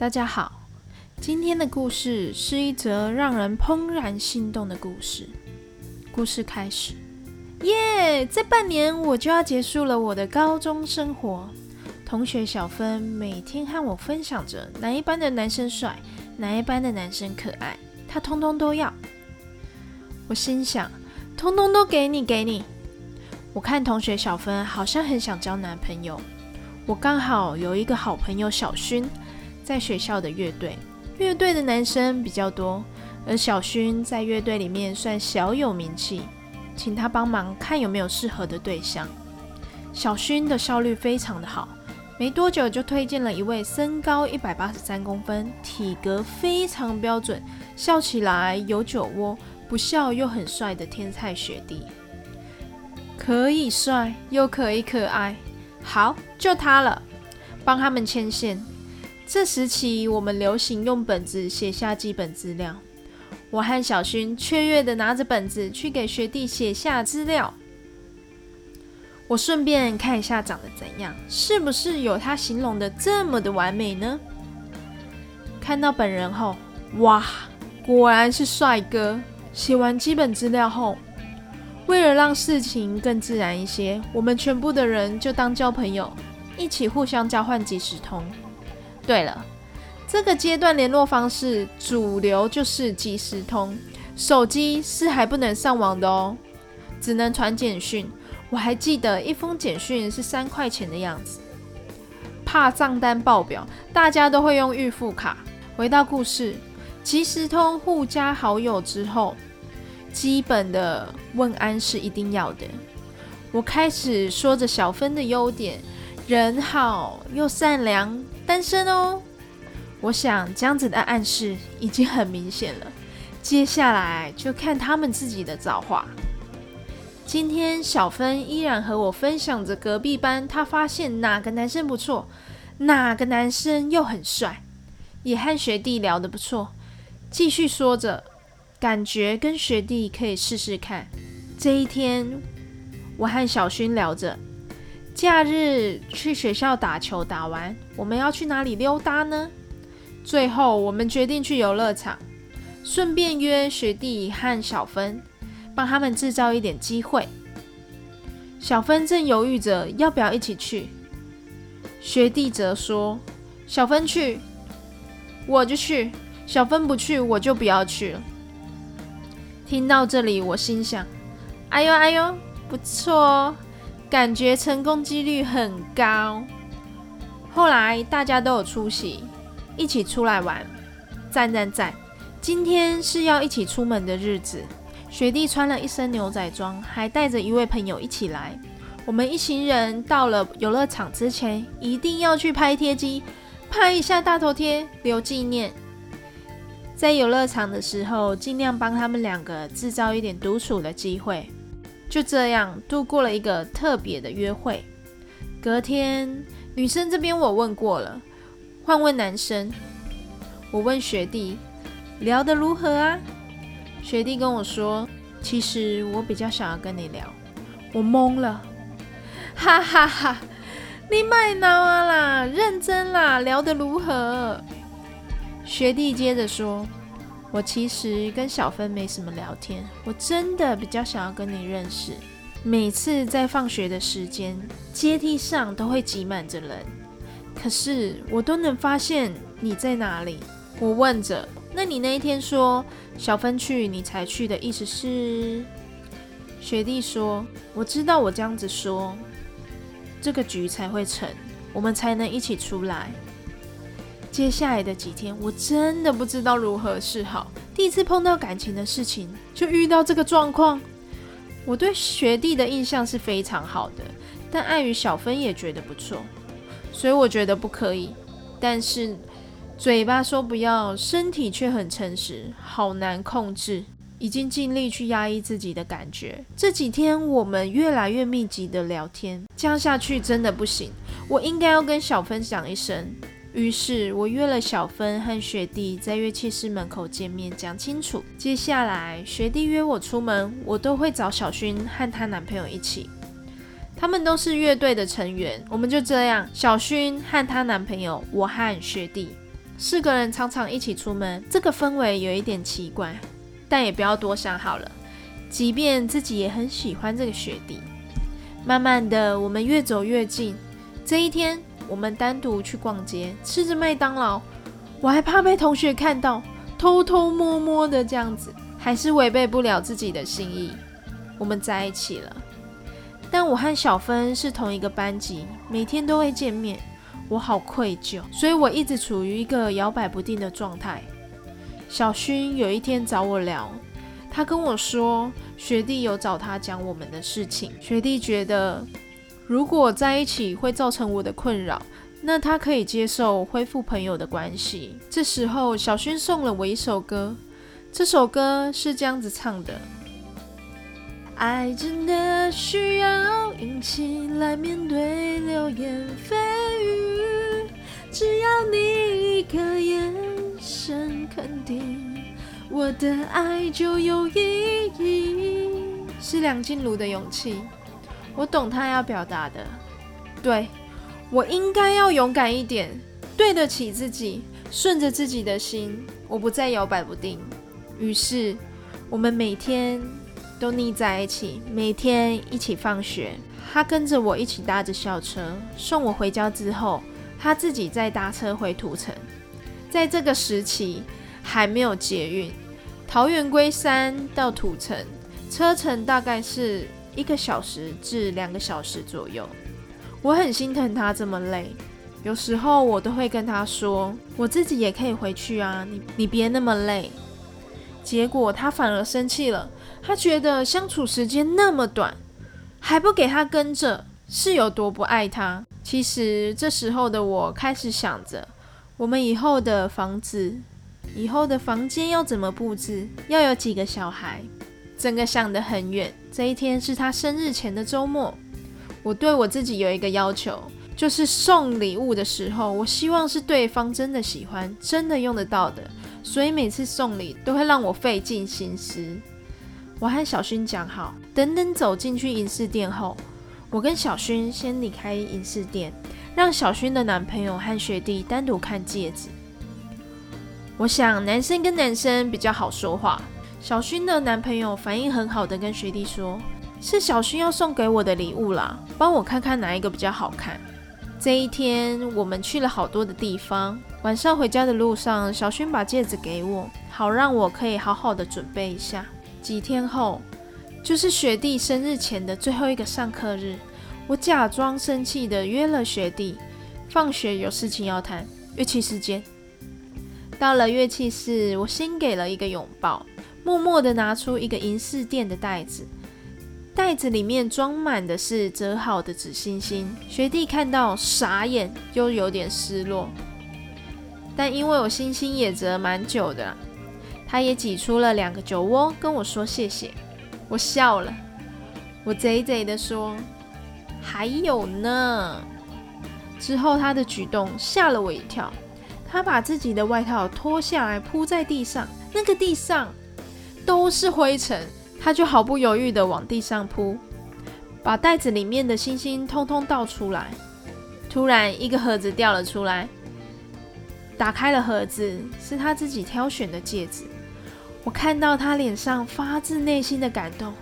大家好，今天的故事是一则让人怦然心动的故事。故事开始，耶！这半年我就要结束了我的高中生活。同学小芬每天和我分享着哪一班的男生帅，哪一班的男生可爱，她通通都要。我心想，通通都给你，给你。我看同学小芬好像很想交男朋友，我刚好有一个好朋友小薰。在学校的乐队，乐队的男生比较多，而小薰在乐队里面算小有名气，请他帮忙看有没有适合的对象。小薰的效率非常的好，没多久就推荐了一位身高一百八十三公分、体格非常标准、笑起来有酒窝、不笑又很帅的天才学弟。可以帅又可以可爱，好，就他了，帮他们牵线。这时起，我们流行用本子写下基本资料。我和小勋雀跃的拿着本子去给学弟写下资料。我顺便看一下长得怎样，是不是有他形容的这么的完美呢？看到本人后，哇，果然是帅哥！写完基本资料后，为了让事情更自然一些，我们全部的人就当交朋友，一起互相交换即时通。对了，这个阶段联络方式主流就是即时通，手机是还不能上网的哦，只能传简讯。我还记得一封简讯是三块钱的样子，怕账单爆表，大家都会用预付卡。回到故事，即时通互加好友之后，基本的问安是一定要的。我开始说着小芬的优点。人好又善良，单身哦。我想这样子的暗示已经很明显了，接下来就看他们自己的造化。今天小芬依然和我分享着隔壁班，她发现哪个男生不错，哪个男生又很帅，也和学弟聊得不错，继续说着，感觉跟学弟可以试试看。这一天，我和小勋聊着。假日去学校打球，打完我们要去哪里溜达呢？最后我们决定去游乐场，顺便约学弟和小芬，帮他们制造一点机会。小芬正犹豫着要不要一起去，学弟则说：“小芬去，我就去；小芬不去，我就不要去了。”听到这里，我心想：“哎呦哎呦，不错哦。”感觉成功几率很高。后来大家都有出席，一起出来玩，赞赞赞！今天是要一起出门的日子。学弟穿了一身牛仔装，还带着一位朋友一起来。我们一行人到了游乐场之前，一定要去拍贴机，拍一下大头贴留纪念。在游乐场的时候，尽量帮他们两个制造一点独处的机会。就这样度过了一个特别的约会。隔天，女生这边我问过了，换问男生。我问学弟聊得如何啊？学弟跟我说，其实我比较想要跟你聊。我懵了，哈哈哈！你卖脑啊啦，认真啦，聊得如何？学弟接着说。我其实跟小芬没什么聊天，我真的比较想要跟你认识。每次在放学的时间，阶梯上都会挤满着人，可是我都能发现你在哪里。我问着，那你那一天说小芬去，你才去的意思是？学弟说，我知道我这样子说，这个局才会成，我们才能一起出来。接下来的几天，我真的不知道如何是好。第一次碰到感情的事情，就遇到这个状况。我对学弟的印象是非常好的，但碍于小芬也觉得不错，所以我觉得不可以。但是嘴巴说不要，身体却很诚实，好难控制。已经尽力去压抑自己的感觉。这几天我们越来越密集的聊天，这样下去真的不行。我应该要跟小芬讲一声。于是我约了小芬和学弟在乐器室门口见面，讲清楚。接下来学弟约我出门，我都会找小薰和她男朋友一起，他们都是乐队的成员。我们就这样，小薰和她男朋友，我和学弟四个人常常一起出门，这个氛围有一点奇怪，但也不要多想好了。即便自己也很喜欢这个学弟，慢慢的我们越走越近。这一天，我们单独去逛街，吃着麦当劳，我还怕被同学看到，偷偷摸摸的这样子，还是违背不了自己的心意。我们在一起了，但我和小芬是同一个班级，每天都会见面，我好愧疚，所以我一直处于一个摇摆不定的状态。小勋有一天找我聊。他跟我说，学弟有找他讲我们的事情。学弟觉得，如果在一起会造成我的困扰，那他可以接受恢复朋友的关系。这时候，小薰送了我一首歌，这首歌是这样子唱的：爱真的需要勇气来面对流言蜚语，只要你一个眼神肯定。我的爱就有意义，是梁静茹的勇气。我懂他要表达的，对我应该要勇敢一点，对得起自己，顺着自己的心，我不再摇摆不定。于是，我们每天都腻在一起，每天一起放学，他跟着我一起搭着校车送我回家之后，他自己再搭车回土城。在这个时期。还没有捷运，桃园龟山到土城，车程大概是一个小时至两个小时左右。我很心疼他这么累，有时候我都会跟他说，我自己也可以回去啊，你你别那么累。结果他反而生气了，他觉得相处时间那么短，还不给他跟着，是有多不爱他。其实这时候的我开始想着，我们以后的房子。以后的房间要怎么布置？要有几个小孩？整个想得很远。这一天是他生日前的周末，我对我自己有一个要求，就是送礼物的时候，我希望是对方真的喜欢、真的用得到的。所以每次送礼都会让我费尽心思。我和小薰讲好，等等走进去影视店后，我跟小薰先离开影视店，让小薰的男朋友和学弟单独看戒指。我想男生跟男生比较好说话。小薰的男朋友反应很好的跟学弟说：“是小薰要送给我的礼物啦，帮我看看哪一个比较好看。”这一天我们去了好多的地方。晚上回家的路上，小薰把戒指给我，好让我可以好好的准备一下。几天后，就是学弟生日前的最后一个上课日，我假装生气的约了学弟，放学有事情要谈，乐器时间。到了乐器室，我先给了一个拥抱，默默地拿出一个银饰店的袋子，袋子里面装满的是折好的纸星星。学弟看到傻眼，又有点失落，但因为我星星也折蛮久的，他也挤出了两个酒窝跟我说谢谢。我笑了，我贼贼的说还有呢。之后他的举动吓了我一跳。他把自己的外套脱下来铺在地上，那个地上都是灰尘，他就毫不犹豫地往地上铺，把袋子里面的星星通通倒出来。突然，一个盒子掉了出来，打开了盒子，是他自己挑选的戒指。我看到他脸上发自内心的感动，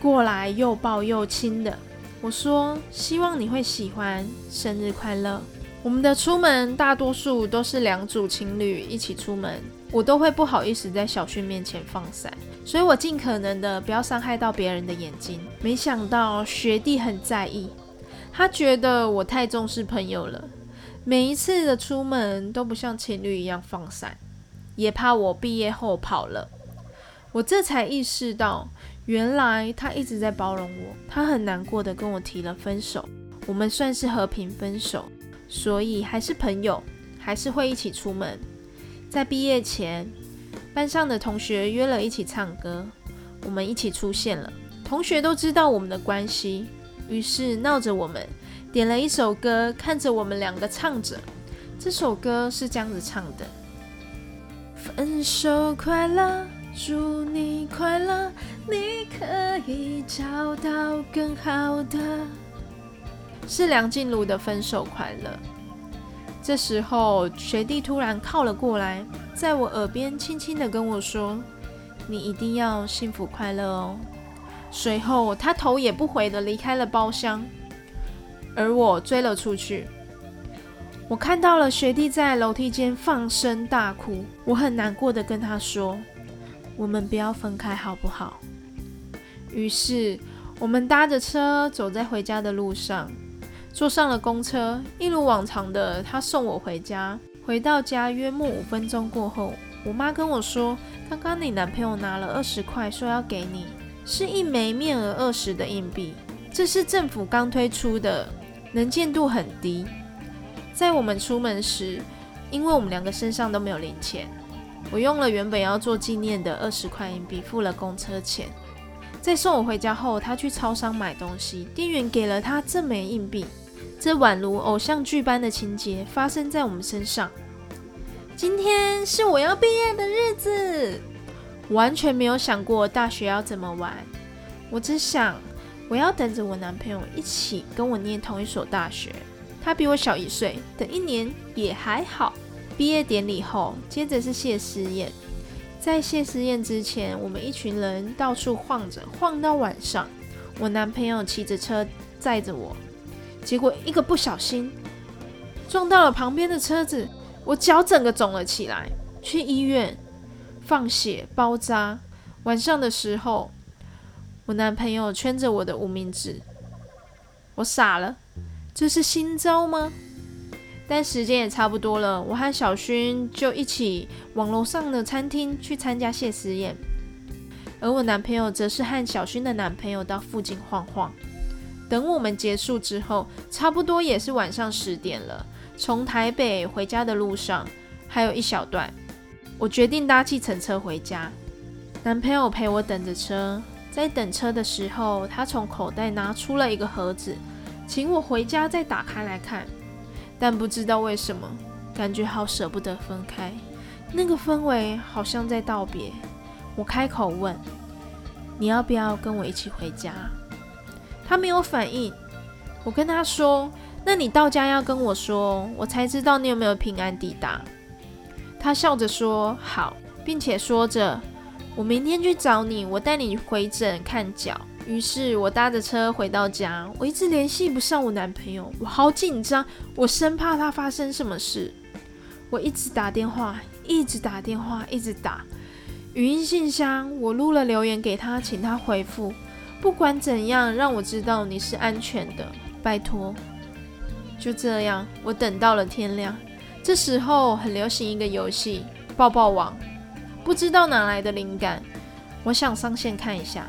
过来又抱又亲的。我说：“希望你会喜欢，生日快乐。”我们的出门大多数都是两组情侣一起出门，我都会不好意思在小旭面前放伞，所以我尽可能的不要伤害到别人的眼睛。没想到学弟很在意，他觉得我太重视朋友了，每一次的出门都不像情侣一样放伞，也怕我毕业后跑了。我这才意识到，原来他一直在包容我，他很难过的跟我提了分手，我们算是和平分手。所以还是朋友，还是会一起出门。在毕业前，班上的同学约了一起唱歌，我们一起出现了。同学都知道我们的关系，于是闹着我们点了一首歌，看着我们两个唱着。这首歌是这样子唱的：分手快乐，祝你快乐，你可以找到更好的。是梁静茹的《分手快乐》这时候，学弟突然靠了过来，在我耳边轻轻的跟我说：“你一定要幸福快乐哦。”随后，他头也不回的离开了包厢，而我追了出去。我看到了学弟在楼梯间放声大哭，我很难过的跟他说：“我们不要分开好不好？”于是，我们搭着车走在回家的路上。坐上了公车，一如往常的，他送我回家。回到家约莫五分钟过后，我妈跟我说：“刚刚你男朋友拿了二十块，说要给你，是一枚面额二十的硬币。这是政府刚推出的，能见度很低。在我们出门时，因为我们两个身上都没有零钱，我用了原本要做纪念的二十块硬币付了公车钱。在送我回家后，他去超商买东西，店员给了他这枚硬币。”这宛如偶像剧般的情节发生在我们身上。今天是我要毕业的日子，完全没有想过大学要怎么玩。我只想，我要等着我男朋友一起跟我念同一所大学。他比我小一岁，等一年也还好。毕业典礼后，接着是谢师宴。在谢师宴之前，我们一群人到处晃着，晃到晚上。我男朋友骑着车载着我。结果一个不小心撞到了旁边的车子，我脚整个肿了起来，去医院放血包扎。晚上的时候，我男朋友圈着我的无名指，我傻了，这是新招吗？但时间也差不多了，我和小勋就一起往楼上的餐厅去参加谢师宴，而我男朋友则是和小勋的男朋友到附近晃晃。等我们结束之后，差不多也是晚上十点了。从台北回家的路上还有一小段，我决定搭计程车回家。男朋友陪我等着车，在等车的时候，他从口袋拿出了一个盒子，请我回家再打开来看。但不知道为什么，感觉好舍不得分开，那个氛围好像在道别。我开口问：“你要不要跟我一起回家？”他没有反应，我跟他说：“那你到家要跟我说，我才知道你有没有平安抵达。”他笑着说：“好，并且说着：“我明天去找你，我带你回诊看脚。”于是，我搭着车回到家，我一直联系不上我男朋友，我好紧张，我生怕他发生什么事。我一直打电话，一直打电话，一直打语音信箱，我录了留言给他，请他回复。不管怎样，让我知道你是安全的，拜托。就这样，我等到了天亮。这时候很流行一个游戏——抱抱网。不知道哪来的灵感，我想上线看一下。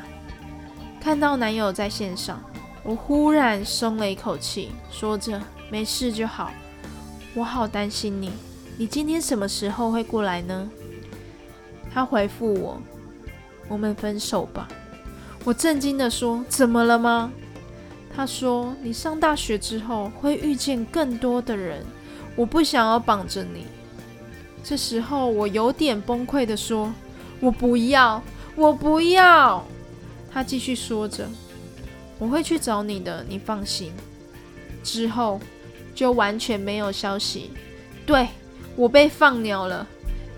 看到男友在线上，我忽然松了一口气，说着：“没事就好。”我好担心你，你今天什么时候会过来呢？他回复我：“我们分手吧。”我震惊地说：“怎么了吗？”他说：“你上大学之后会遇见更多的人，我不想要绑着你。”这时候我有点崩溃地说：“我不要，我不要。”他继续说着：“我会去找你的，你放心。”之后就完全没有消息。对我被放鸟了，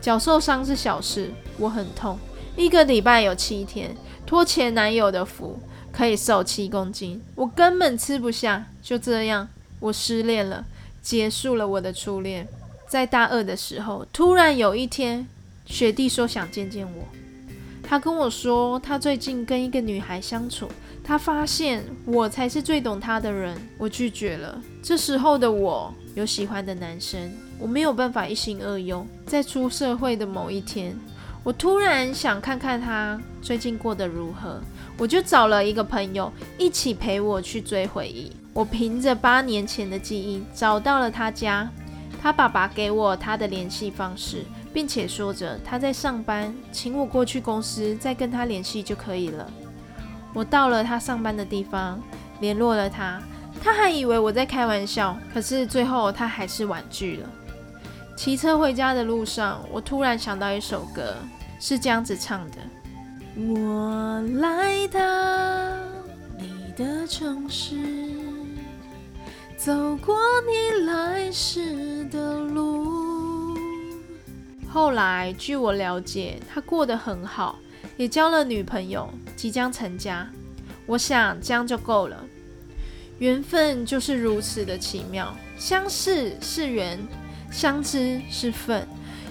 脚受伤是小事，我很痛，一个礼拜有七天。托前男友的福，可以瘦七公斤，我根本吃不下。就这样，我失恋了，结束了我的初恋。在大二的时候，突然有一天，学弟说想见见我。他跟我说，他最近跟一个女孩相处，他发现我才是最懂他的人。我拒绝了。这时候的我有喜欢的男生，我没有办法一心二用。在出社会的某一天。我突然想看看他最近过得如何，我就找了一个朋友一起陪我去追回忆。我凭着八年前的记忆找到了他家，他爸爸给我他的联系方式，并且说着他在上班，请我过去公司再跟他联系就可以了。我到了他上班的地方，联络了他，他还以为我在开玩笑，可是最后他还是婉拒了。骑车回家的路上，我突然想到一首歌，是这样子唱的：我来到你的城市，走过你来时的路。后来，据我了解，他过得很好，也交了女朋友，即将成家。我想这样就够了。缘分就是如此的奇妙，相识是缘，相知是份。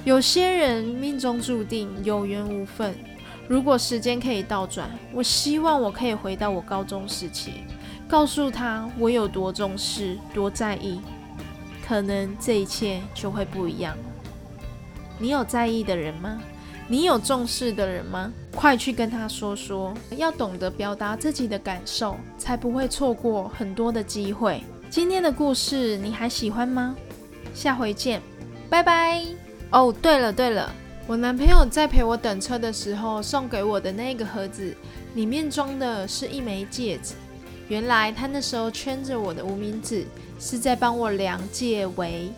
有些人命中注定有缘无分。如果时间可以倒转，我希望我可以回到我高中时期。告诉他我有多重视、多在意，可能这一切就会不一样。你有在意的人吗？你有重视的人吗？快去跟他说说，要懂得表达自己的感受，才不会错过很多的机会。今天的故事你还喜欢吗？下回见，拜拜。哦，对了对了，我男朋友在陪我等车的时候送给我的那个盒子，里面装的是一枚戒指。原来他那时候圈着我的无名指，是在帮我量戒围。